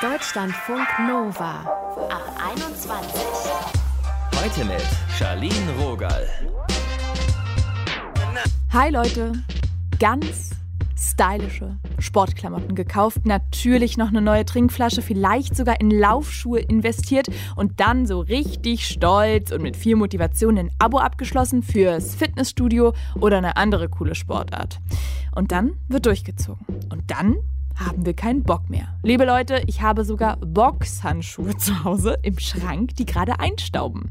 Deutschlandfunk Nova ab 21. Heute mit Charlene Rogal. Hi Leute, ganz stylische Sportklamotten gekauft, natürlich noch eine neue Trinkflasche, vielleicht sogar in Laufschuhe investiert und dann so richtig stolz und mit viel Motivation ein Abo abgeschlossen fürs Fitnessstudio oder eine andere coole Sportart. Und dann wird durchgezogen. Und dann haben wir keinen Bock mehr. Liebe Leute, ich habe sogar Boxhandschuhe zu Hause im Schrank, die gerade einstauben.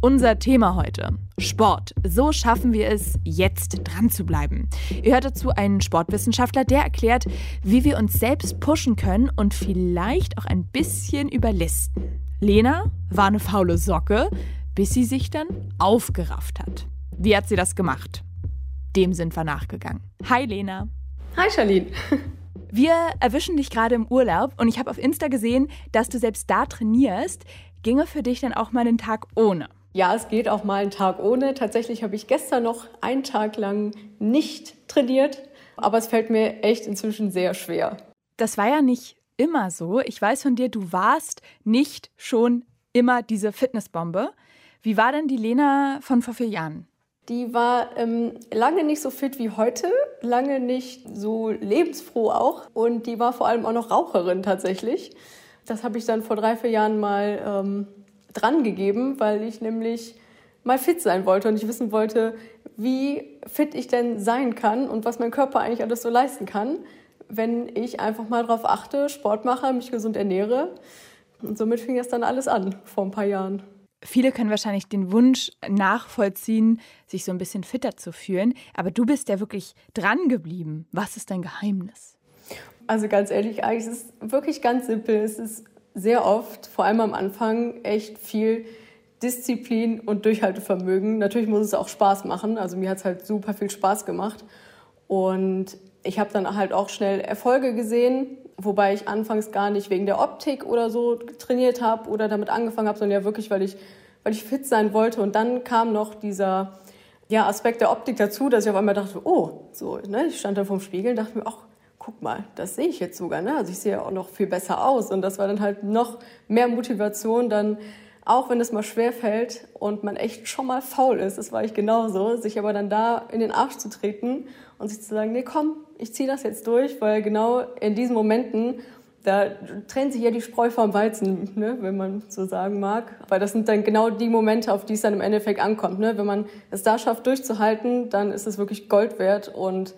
Unser Thema heute: Sport. So schaffen wir es, jetzt dran zu bleiben. Ihr hört dazu einen Sportwissenschaftler, der erklärt, wie wir uns selbst pushen können und vielleicht auch ein bisschen überlisten. Lena war eine faule Socke, bis sie sich dann aufgerafft hat. Wie hat sie das gemacht? Dem sind wir nachgegangen. Hi Lena. Hi Charlene. Wir erwischen dich gerade im Urlaub und ich habe auf Insta gesehen, dass du selbst da trainierst. Ginge für dich dann auch mal einen Tag ohne? Ja, es geht auch mal einen Tag ohne. Tatsächlich habe ich gestern noch einen Tag lang nicht trainiert, aber es fällt mir echt inzwischen sehr schwer. Das war ja nicht immer so. Ich weiß von dir, du warst nicht schon immer diese Fitnessbombe. Wie war denn die Lena von vor vier Jahren? Die war ähm, lange nicht so fit wie heute, lange nicht so lebensfroh auch und die war vor allem auch noch Raucherin tatsächlich. Das habe ich dann vor drei, vier Jahren mal ähm, dran gegeben, weil ich nämlich mal fit sein wollte und ich wissen wollte, wie fit ich denn sein kann und was mein Körper eigentlich alles so leisten kann, wenn ich einfach mal darauf achte, Sport mache, mich gesund ernähre. Und somit fing das dann alles an vor ein paar Jahren. Viele können wahrscheinlich den Wunsch nachvollziehen, sich so ein bisschen fitter zu fühlen. Aber du bist ja wirklich dran geblieben. Was ist dein Geheimnis? Also ganz ehrlich, eigentlich ist es wirklich ganz simpel. Es ist sehr oft, vor allem am Anfang, echt viel Disziplin und Durchhaltevermögen. Natürlich muss es auch Spaß machen. Also mir hat es halt super viel Spaß gemacht. Und ich habe dann halt auch schnell Erfolge gesehen, wobei ich anfangs gar nicht wegen der Optik oder so trainiert habe oder damit angefangen habe, sondern ja wirklich, weil ich, weil ich fit sein wollte. Und dann kam noch dieser ja, Aspekt der Optik dazu, dass ich auf einmal dachte, oh, so, ne? ich stand da vorm Spiegel und dachte mir, ach, guck mal, das sehe ich jetzt sogar, ne? Also ich sehe ja auch noch viel besser aus. Und das war dann halt noch mehr Motivation, dann, auch wenn es mal schwer fällt und man echt schon mal faul ist, das war ich genauso, sich aber dann da in den Arsch zu treten und sich zu sagen, nee, komm, ich ziehe das jetzt durch, weil genau in diesen Momenten, da trennt sich ja die Spreu vom Weizen, ne, wenn man so sagen mag. Weil das sind dann genau die Momente, auf die es dann im Endeffekt ankommt. Ne? Wenn man es da schafft, durchzuhalten, dann ist es wirklich Gold wert und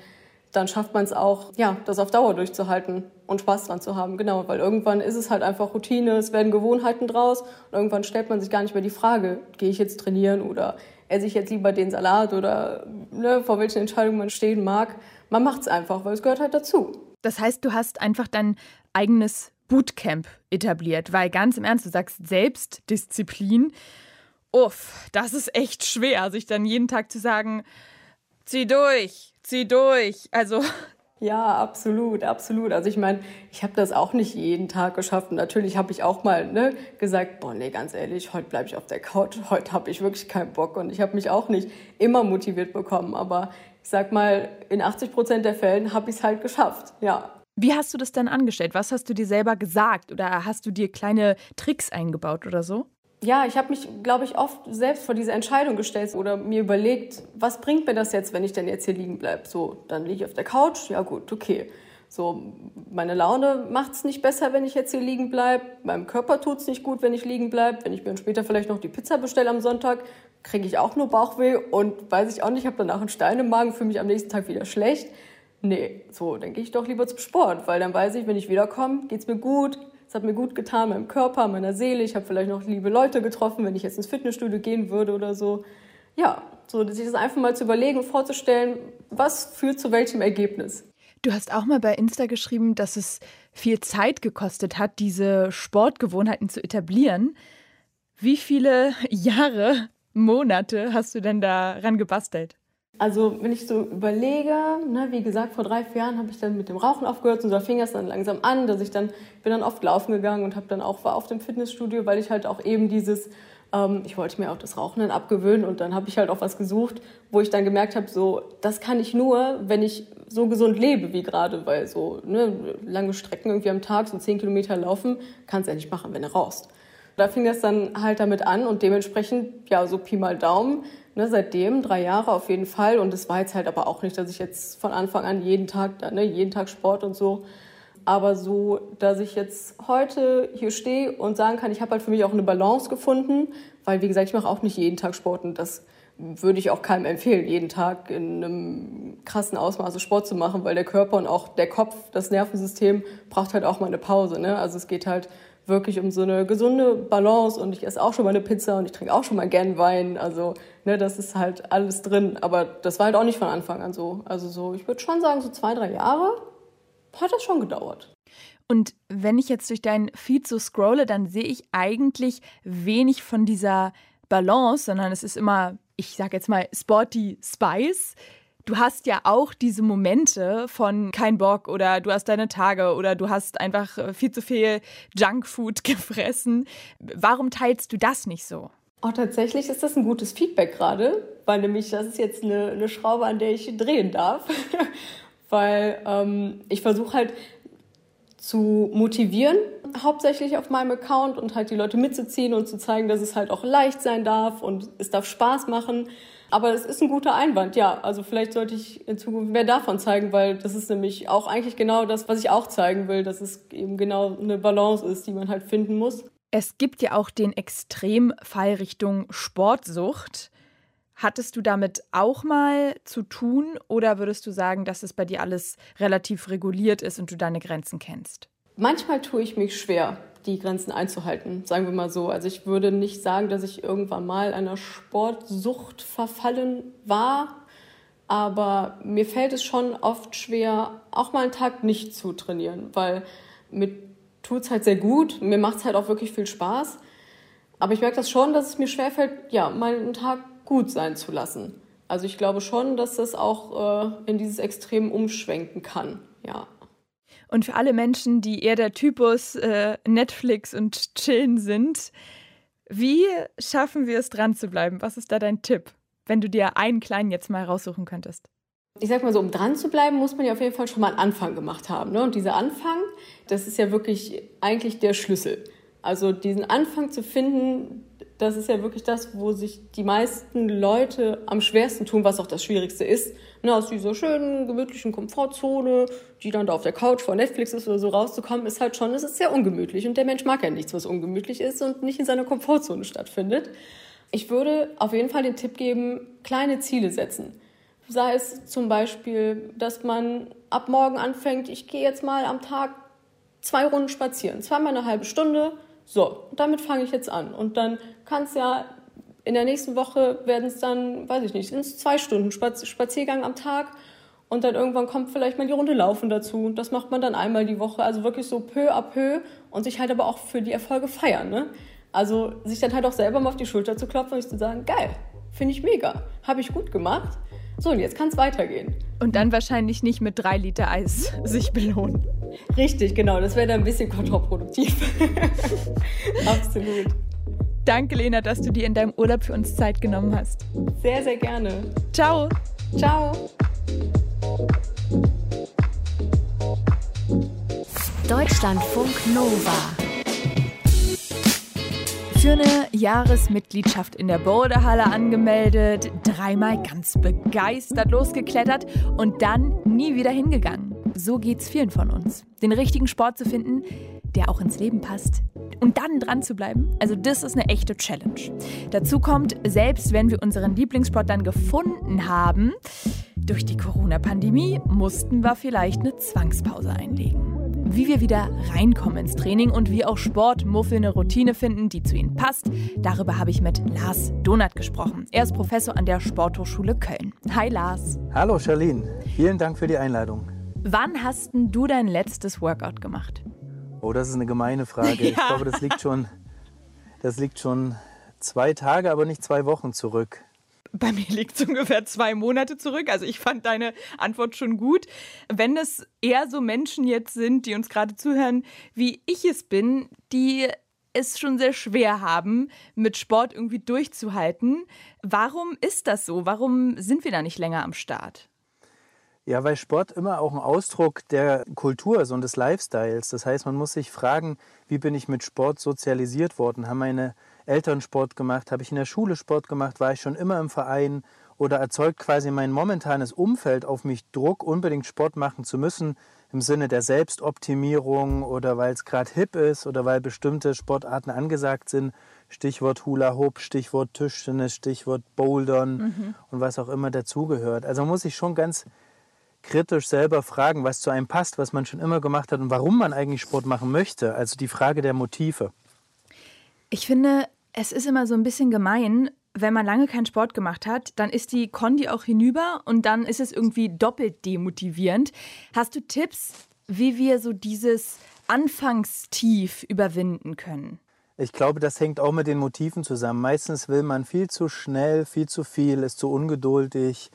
dann schafft man es auch, ja, das auf Dauer durchzuhalten und Spaß dran zu haben. Genau, weil irgendwann ist es halt einfach Routine, es werden Gewohnheiten draus und irgendwann stellt man sich gar nicht mehr die Frage, gehe ich jetzt trainieren oder esse ich jetzt lieber den Salat oder ne, vor welchen Entscheidungen man stehen mag. Man macht es einfach, weil es gehört halt dazu. Das heißt, du hast einfach dein eigenes Bootcamp etabliert, weil ganz im Ernst, du sagst Selbstdisziplin. Uff, das ist echt schwer, sich dann jeden Tag zu sagen, zieh durch, zieh durch. Also ja, absolut, absolut. Also ich meine, ich habe das auch nicht jeden Tag geschafft. Und natürlich habe ich auch mal ne, gesagt, boah, nee, ganz ehrlich, heute bleibe ich auf der Couch, heute habe ich wirklich keinen Bock. Und ich habe mich auch nicht immer motiviert bekommen. Aber ich sag mal, in 80 Prozent der Fällen habe ich es halt geschafft, ja. Wie hast du das dann angestellt? Was hast du dir selber gesagt? Oder hast du dir kleine Tricks eingebaut oder so? Ja, ich habe mich, glaube ich, oft selbst vor diese Entscheidung gestellt oder mir überlegt, was bringt mir das jetzt, wenn ich denn jetzt hier liegen bleibe? So, dann liege ich auf der Couch, ja gut, okay. So, meine Laune macht es nicht besser, wenn ich jetzt hier liegen bleibe. Meinem Körper tut es nicht gut, wenn ich liegen bleibe. Wenn ich mir später vielleicht noch die Pizza bestelle am Sonntag, kriege ich auch nur Bauchweh und weiß ich auch nicht, habe danach einen Stein im Magen, fühle mich am nächsten Tag wieder schlecht. Nee, so, dann gehe ich doch lieber zum Sport, weil dann weiß ich, wenn ich wiederkomme, geht es mir gut, es hat mir gut getan, meinem Körper, meiner Seele. Ich habe vielleicht noch liebe Leute getroffen, wenn ich jetzt ins Fitnessstudio gehen würde oder so. Ja, so sich das einfach mal zu überlegen vorzustellen, was führt zu welchem Ergebnis. Du hast auch mal bei Insta geschrieben, dass es viel Zeit gekostet hat, diese Sportgewohnheiten zu etablieren. Wie viele Jahre, Monate hast du denn daran gebastelt? Also wenn ich so überlege, ne, wie gesagt, vor drei, vier Jahren habe ich dann mit dem Rauchen aufgehört und so fing es dann langsam an, dass ich dann bin dann oft laufen gegangen und habe dann auch war auf dem Fitnessstudio, weil ich halt auch eben dieses Ähm, ich wollte mir auch das Rauchen dann abgewöhnen und dann habe ich halt auch was gesucht, wo ich dann gemerkt habe, so, das kann ich nur, wenn ich so gesund lebe wie gerade, weil so ne, lange Strecken irgendwie am Tag, so zehn Kilometer laufen, kannst du ja nicht machen, wenn du rauchst. Da fing das dann halt damit an und dementsprechend, ja, so Pi mal Daumen, ne, seitdem drei Jahre auf jeden Fall. Und es war jetzt halt aber auch nicht, dass ich jetzt von Anfang an jeden Tag, ne, jeden Tag Sport und so aber so, dass ich jetzt heute hier stehe und sagen kann, ich habe halt für mich auch eine Balance gefunden, weil wie gesagt, ich mache auch nicht jeden Tag Sport und das würde ich auch keinem empfehlen, jeden Tag in einem krassen Ausmaße Sport zu machen, weil der Körper und auch der Kopf, das Nervensystem braucht halt auch mal eine Pause. Ne? Also es geht halt wirklich um so eine gesunde Balance und ich esse auch schon mal eine Pizza und ich trinke auch schon mal gern Wein. Also ne, das ist halt alles drin. Aber das war halt auch nicht von Anfang an so. Also so, ich würde schon sagen, so zwei, drei Jahre hat das schon gedauert. Und wenn ich jetzt durch deinen Feed so scrolle, dann sehe ich eigentlich wenig von dieser Balance, sondern es ist immer, ich sage jetzt mal, sporty Spice. Du hast ja auch diese Momente von kein Bock oder du hast deine Tage oder du hast einfach äh, viel zu viel Junkfood gefressen. Warum teilst du das nicht so? Oh, tatsächlich ist das ein gutes Feedback gerade, weil nämlich das ist jetzt eine, eine Schraube, an der ich drehen darf. weil ähm, ich versuche halt zu motivieren, hauptsächlich auf meinem Account und halt die Leute mitzuziehen und zu zeigen, dass es halt auch leicht sein darf und es darf Spaß machen. Aber es ist ein guter Einwand, ja. Also vielleicht sollte ich in Zukunft mehr davon zeigen, weil das ist nämlich auch eigentlich genau das, was ich auch zeigen will, dass es eben genau eine Balance ist, die man halt finden muss. Es gibt ja auch den Extremfall Richtung Sportsucht. Hattest du damit auch mal zu tun oder würdest du sagen, dass es bei dir alles relativ reguliert ist und du deine Grenzen kennst? Manchmal tue ich mich schwer, die Grenzen einzuhalten, sagen wir mal so. Also ich würde nicht sagen, dass ich irgendwann mal einer Sportsucht verfallen war, aber mir fällt es schon oft schwer, auch mal einen Tag nicht zu trainieren, weil mir tut es halt sehr gut, mir macht es halt auch wirklich viel Spaß. Aber ich merke das schon, dass es mir schwerfällt, ja, mal einen Tag gut sein zu lassen. Also ich glaube schon, dass das auch äh, in dieses Extrem umschwenken kann, ja. Und für alle Menschen, die eher der Typus äh, Netflix und Chillen sind, wie schaffen wir es dran zu bleiben? Was ist da dein Tipp, wenn du dir einen kleinen jetzt mal raussuchen könntest? Ich sag mal so, um dran zu bleiben, muss man ja auf jeden Fall schon mal einen Anfang gemacht haben. Ne? Und dieser Anfang, das ist ja wirklich eigentlich der Schlüssel. Also diesen Anfang zu finden, das ist ja wirklich das, wo sich die meisten Leute am schwersten tun, was auch das Schwierigste ist. Ne, aus dieser schönen, gemütlichen Komfortzone, die dann da auf der Couch vor Netflix ist oder so rauszukommen, ist halt schon, es ist sehr ungemütlich. Und der Mensch mag ja nichts, was ungemütlich ist und nicht in seiner Komfortzone stattfindet. Ich würde auf jeden Fall den Tipp geben, kleine Ziele setzen. Sei es zum Beispiel, dass man ab morgen anfängt, ich gehe jetzt mal am Tag zwei Runden spazieren, zweimal eine halbe Stunde, so, damit fange ich jetzt an. Und dann kann es ja in der nächsten Woche werden es dann, weiß ich nicht, sind es zwei Stunden Spaziergang am Tag. Und dann irgendwann kommt vielleicht mal die Runde Laufen dazu. Das macht man dann einmal die Woche. Also wirklich so peu à peu und sich halt aber auch für die Erfolge feiern. Ne? Also sich dann halt auch selber mal auf die Schulter zu klopfen und zu sagen, geil, finde ich mega, habe ich gut gemacht. So, und jetzt kann es weitergehen. Und dann wahrscheinlich nicht mit drei Liter Eis sich belohnen. Richtig, genau. Das wäre dann ein bisschen kontraproduktiv. Absolut. Danke, Lena, dass du dir in deinem Urlaub für uns Zeit genommen hast. Sehr, sehr gerne. Ciao. Ciao. Deutschlandfunk Nova für eine Jahresmitgliedschaft in der Bodehalle angemeldet, dreimal ganz begeistert losgeklettert und dann nie wieder hingegangen. So geht's vielen von uns. Den richtigen Sport zu finden, der auch ins Leben passt und dann dran zu bleiben, also das ist eine echte Challenge. Dazu kommt, selbst wenn wir unseren Lieblingssport dann gefunden haben, durch die Corona-Pandemie mussten wir vielleicht eine Zwangspause einlegen wie wir wieder reinkommen ins Training und wie auch Sportmuffel eine Routine finden, die zu ihnen passt. Darüber habe ich mit Lars Donat gesprochen. Er ist Professor an der Sporthochschule Köln. Hi Lars. Hallo Charlene, vielen Dank für die Einladung. Wann hast du dein letztes Workout gemacht? Oh, das ist eine gemeine Frage. Ja. Ich glaube, das liegt schon, das liegt schon zwei Tage, aber nicht zwei Wochen zurück. Bei mir liegt es ungefähr zwei Monate zurück. Also ich fand deine Antwort schon gut. Wenn es eher so Menschen jetzt sind, die uns gerade zuhören, wie ich es bin, die es schon sehr schwer haben, mit Sport irgendwie durchzuhalten. Warum ist das so? Warum sind wir da nicht länger am Start? Ja, weil Sport immer auch ein Ausdruck der Kultur ist und des Lifestyles. Das heißt, man muss sich fragen, wie bin ich mit Sport sozialisiert worden? Haben meine Eltern Sport gemacht? Habe ich in der Schule Sport gemacht? War ich schon immer im Verein? Oder erzeugt quasi mein momentanes Umfeld auf mich Druck, unbedingt Sport machen zu müssen, im Sinne der Selbstoptimierung oder weil es gerade hip ist oder weil bestimmte Sportarten angesagt sind? Stichwort Hula Hoop, Stichwort Tischtennis, Stichwort Bouldern mhm. und was auch immer dazugehört. Also man muss sich schon ganz kritisch selber fragen, was zu einem passt, was man schon immer gemacht hat und warum man eigentlich Sport machen möchte. Also die Frage der Motive. Ich finde, es ist immer so ein bisschen gemein, wenn man lange keinen Sport gemacht hat, dann ist die Kondi auch hinüber und dann ist es irgendwie doppelt demotivierend. Hast du Tipps, wie wir so dieses Anfangstief überwinden können? Ich glaube, das hängt auch mit den Motiven zusammen. Meistens will man viel zu schnell, viel zu viel, ist zu ungeduldig,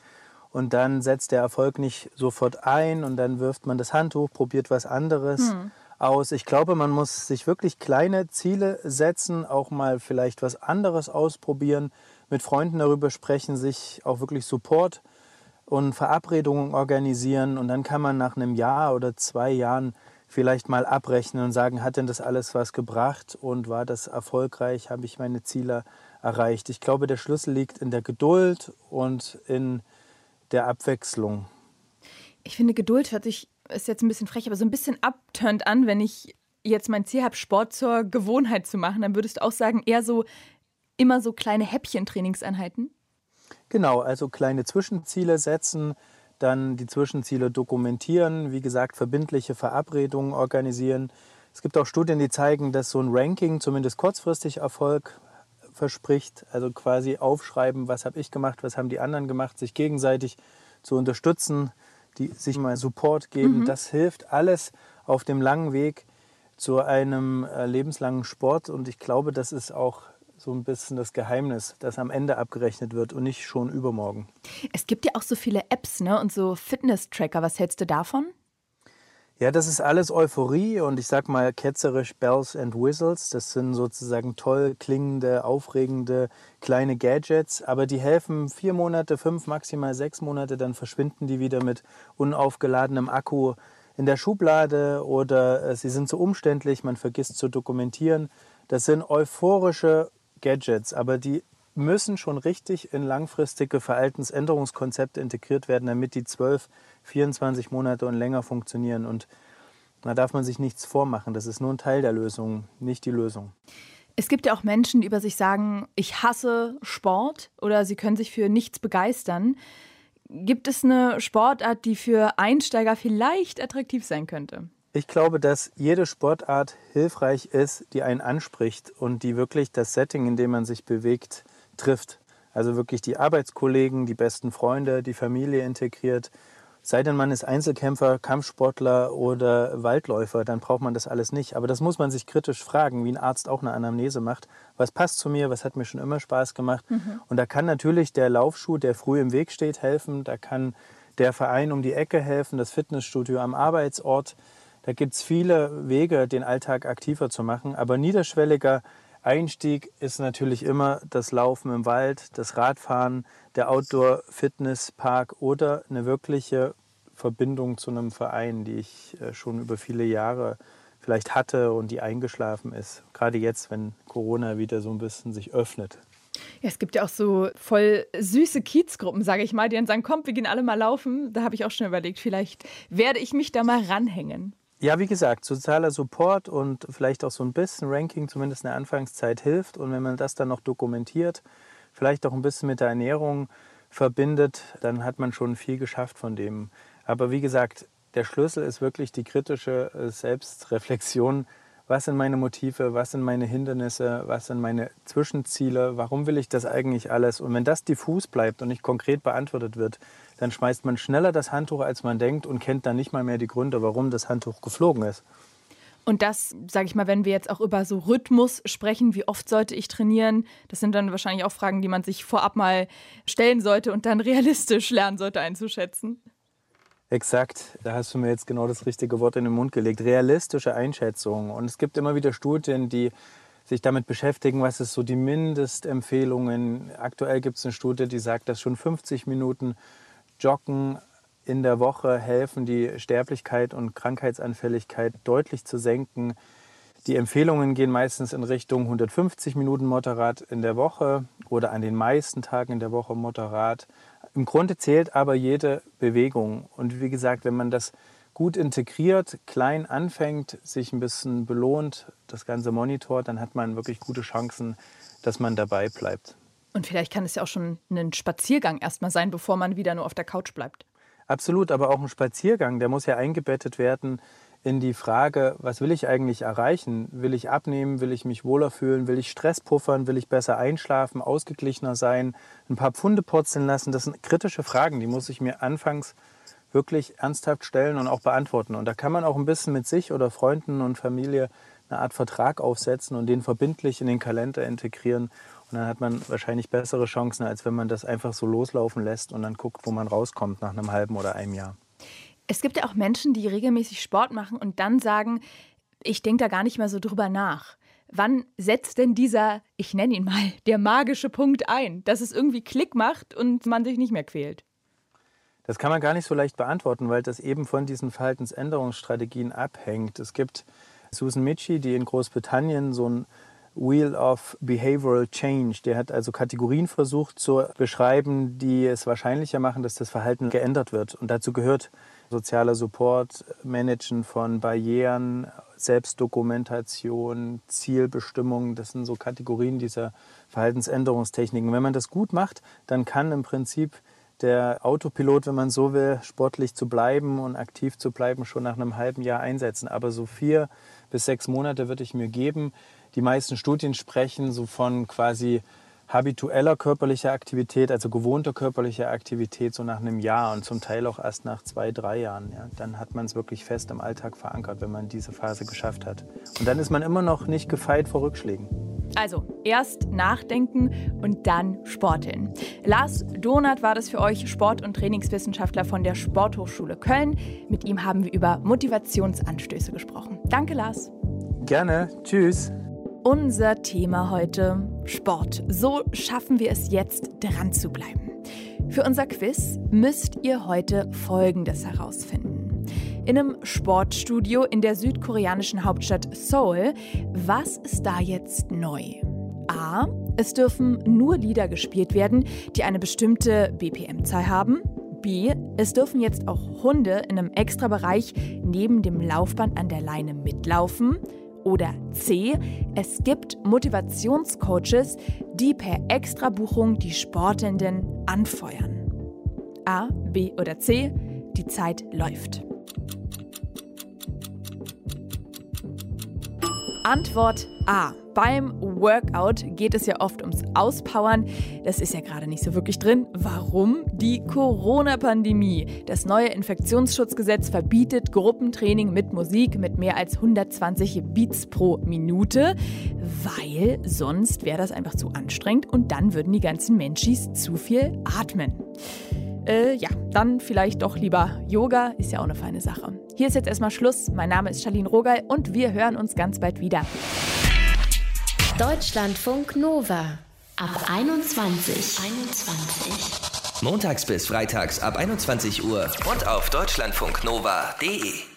und dann setzt der Erfolg nicht sofort ein und dann wirft man das Handtuch, probiert was anderes hm. aus. Ich glaube, man muss sich wirklich kleine Ziele setzen, auch mal vielleicht was anderes ausprobieren, mit Freunden darüber sprechen, sich auch wirklich Support und Verabredungen organisieren und dann kann man nach einem Jahr oder zwei Jahren vielleicht mal abrechnen und sagen, hat denn das alles was gebracht und war das erfolgreich, habe ich meine Ziele erreicht. Ich glaube, der Schlüssel liegt in der Geduld und in der Abwechslung. Ich finde, Geduld hört sich, ist jetzt ein bisschen frech, aber so ein bisschen abturnt an, wenn ich jetzt mein Ziel habe, Sport zur Gewohnheit zu machen. Dann würdest du auch sagen, eher so immer so kleine Häppchen-Trainingseinheiten? Genau, also kleine Zwischenziele setzen, dann die Zwischenziele dokumentieren, wie gesagt, verbindliche Verabredungen organisieren. Es gibt auch Studien, die zeigen, dass so ein Ranking zumindest kurzfristig Erfolg verspricht. Also quasi aufschreiben, was habe ich gemacht, was haben die anderen gemacht, sich gegenseitig zu unterstützen, die sich mal Support geben. Mhm. Das hilft alles auf dem langen Weg zu einem äh, lebenslangen Sport. Und ich glaube, das ist auch so ein bisschen das Geheimnis, dass am Ende abgerechnet wird und nicht schon übermorgen. Es gibt ja auch so viele Apps ne? und so Fitness-Tracker. Was hältst du davon? Ja, das ist alles Euphorie und ich sag mal ketzerisch Bells and Whistles. Das sind sozusagen toll klingende, aufregende kleine Gadgets, aber die helfen vier Monate, fünf, maximal sechs Monate, dann verschwinden die wieder mit unaufgeladenem Akku in der Schublade oder äh, sie sind zu umständlich, man vergisst zu dokumentieren. Das sind euphorische Gadgets, aber die müssen schon richtig in langfristige Verhaltensänderungskonzepte integriert werden, damit die 12, 24 Monate und länger funktionieren. Und da darf man sich nichts vormachen. Das ist nur ein Teil der Lösung, nicht die Lösung. Es gibt ja auch Menschen, die über sich sagen, ich hasse Sport oder sie können sich für nichts begeistern. Gibt es eine Sportart, die für Einsteiger vielleicht attraktiv sein könnte? Ich glaube, dass jede Sportart hilfreich ist, die einen anspricht und die wirklich das Setting, in dem man sich bewegt, trifft. Also wirklich die Arbeitskollegen, die besten Freunde, die Familie integriert. Sei denn man ist Einzelkämpfer, Kampfsportler oder Waldläufer, dann braucht man das alles nicht. Aber das muss man sich kritisch fragen, wie ein Arzt auch eine Anamnese macht. Was passt zu mir? Was hat mir schon immer Spaß gemacht? Mhm. Und da kann natürlich der Laufschuh, der früh im Weg steht, helfen. Da kann der Verein um die Ecke helfen, das Fitnessstudio am Arbeitsort. Da gibt es viele Wege, den Alltag aktiver zu machen. Aber niederschwelliger Einstieg ist natürlich immer das Laufen im Wald, das Radfahren, der Outdoor-Fitnesspark oder eine wirkliche Verbindung zu einem Verein, die ich äh, schon über viele Jahre vielleicht hatte und die eingeschlafen ist. Gerade jetzt, wenn Corona wieder so ein bisschen sich öffnet. Ja, es gibt ja auch so voll süße Kiezgruppen, sage ich mal, die dann sagen, komm, wir gehen alle mal laufen. Da habe ich auch schon überlegt, vielleicht werde ich mich da mal ranhängen. Ja, wie gesagt, sozialer Support und vielleicht auch so ein bisschen Ranking, zumindest in der Anfangszeit hilft. Und wenn man das dann noch dokumentiert, vielleicht auch ein bisschen mit der Ernährung verbindet, dann hat man schon viel geschafft von dem. Aber wie gesagt, der Schlüssel ist wirklich die kritische äh, Selbstreflexion. Was sind meine Motive? Was sind meine Hindernisse? Was sind meine Zwischenziele? Warum will ich das eigentlich alles? Und wenn das diffus bleibt und nicht konkret beantwortet wird, dann schmeißt man schneller das Handtuch, als man denkt und kennt dann nicht mal mehr die Gründe, warum das Handtuch geflogen ist. Und das, sage ich mal, wenn wir jetzt auch über so Rhythmus sprechen, wie oft sollte ich trainieren, das sind dann wahrscheinlich auch Fragen, die man sich vorab mal stellen sollte und dann realistisch lernen sollte einzuschätzen. Exakt, da hast du mir jetzt genau das richtige Wort in den Mund gelegt. Realistische Einschätzung. Und es gibt immer wieder Studien, die sich damit beschäftigen, was ist so die Mindestempfehlungen. Aktuell gibt es eine Studie, die sagt, dass schon 50 Minuten Joggen in der Woche helfen, die Sterblichkeit und Krankheitsanfälligkeit deutlich zu senken. Die Empfehlungen gehen meistens in Richtung 150 Minuten moderat in der Woche oder an den meisten Tagen in der Woche moderat. Im Grunde zählt aber jede Bewegung. Und wie gesagt, wenn man das gut integriert, klein anfängt, sich ein bisschen belohnt, das Ganze monitort, dann hat man wirklich gute Chancen, dass man dabei bleibt. Und vielleicht kann es ja auch schon ein Spaziergang erstmal sein, bevor man wieder nur auf der Couch bleibt. Absolut, aber auch ein Spaziergang, der muss ja eingebettet werden in die Frage, was will ich eigentlich erreichen? Will ich abnehmen? Will ich mich wohler fühlen? Will ich Stress puffern? Will ich besser einschlafen, ausgeglichener sein, ein paar Pfunde purzeln lassen? Das sind kritische Fragen, die muss ich mir anfangs wirklich ernsthaft stellen und auch beantworten. Und da kann man auch ein bisschen mit sich oder Freunden und Familie eine Art Vertrag aufsetzen und den verbindlich in den Kalender integrieren. Und dann hat man wahrscheinlich bessere Chancen, als wenn man das einfach so loslaufen lässt und dann guckt, wo man rauskommt nach einem halben oder einem Jahr. Es gibt ja auch Menschen, die regelmäßig Sport machen und dann sagen, ich denke da gar nicht mehr so drüber nach. Wann setzt denn dieser, ich nenne ihn mal, der magische Punkt ein, dass es irgendwie Klick macht und man sich nicht mehr quält? Das kann man gar nicht so leicht beantworten, weil das eben von diesen Verhaltensänderungsstrategien abhängt. Es gibt Susan Michi, die in Großbritannien so ein Wheel of Behavioral Change. Der hat also Kategorien versucht zu beschreiben, die es wahrscheinlicher machen, dass das Verhalten geändert wird. Und dazu gehört sozialer Support, Managen von Barrieren, Selbstdokumentation, Zielbestimmung. Das sind so Kategorien dieser Verhaltensänderungstechniken. Wenn man das gut macht, dann kann im Prinzip der Autopilot, wenn man so will, sportlich zu bleiben und aktiv zu bleiben, schon nach einem halben Jahr einsetzen. Aber so vier bis sechs Monate würde ich mir geben. Die meisten Studien sprechen so von quasi habitueller körperlicher Aktivität, also gewohnter körperlicher Aktivität, so nach einem Jahr und zum Teil auch erst nach zwei, drei Jahren. Ja. Dann hat man es wirklich fest im Alltag verankert, wenn man diese Phase geschafft hat. Und dann ist man immer noch nicht gefeit vor Rückschlägen. Also erst nachdenken und dann sporteln. Lars Donath war das für euch, Sport- und Trainingswissenschaftler von der Sporthochschule Köln. Mit ihm haben wir über Motivationsanstöße gesprochen. Danke, Lars. Gerne. Tschüss. Unser Thema heute Sport. So schaffen wir es jetzt, dran zu bleiben. Für unser Quiz müsst ihr heute Folgendes herausfinden. In einem Sportstudio in der südkoreanischen Hauptstadt Seoul, was ist da jetzt neu? A. Es dürfen nur Lieder gespielt werden, die eine bestimmte BPM-Zahl haben. B. Es dürfen jetzt auch Hunde in einem Extrabereich neben dem Laufband an der Leine mitlaufen. Oder C. Es gibt Motivationscoaches, die per Extrabuchung die Sportenden anfeuern. A, B oder C. Die Zeit läuft. Antwort A. Beim Workout geht es ja oft ums Auspowern. Das ist ja gerade nicht so wirklich drin. Warum? Die Corona-Pandemie. Das neue Infektionsschutzgesetz verbietet Gruppentraining mit Musik mit mehr als 120 Beats pro Minute, weil sonst wäre das einfach zu anstrengend und dann würden die ganzen Menschis zu viel atmen. Äh, ja, dann vielleicht doch lieber Yoga, ist ja auch eine feine Sache. Hier ist jetzt erstmal Schluss. Mein Name ist Charlene Rogal und wir hören uns ganz bald wieder. Deutschlandfunk Nova ab 21. 21. Montags bis freitags ab 21 Uhr und auf deutschlandfunknova.de.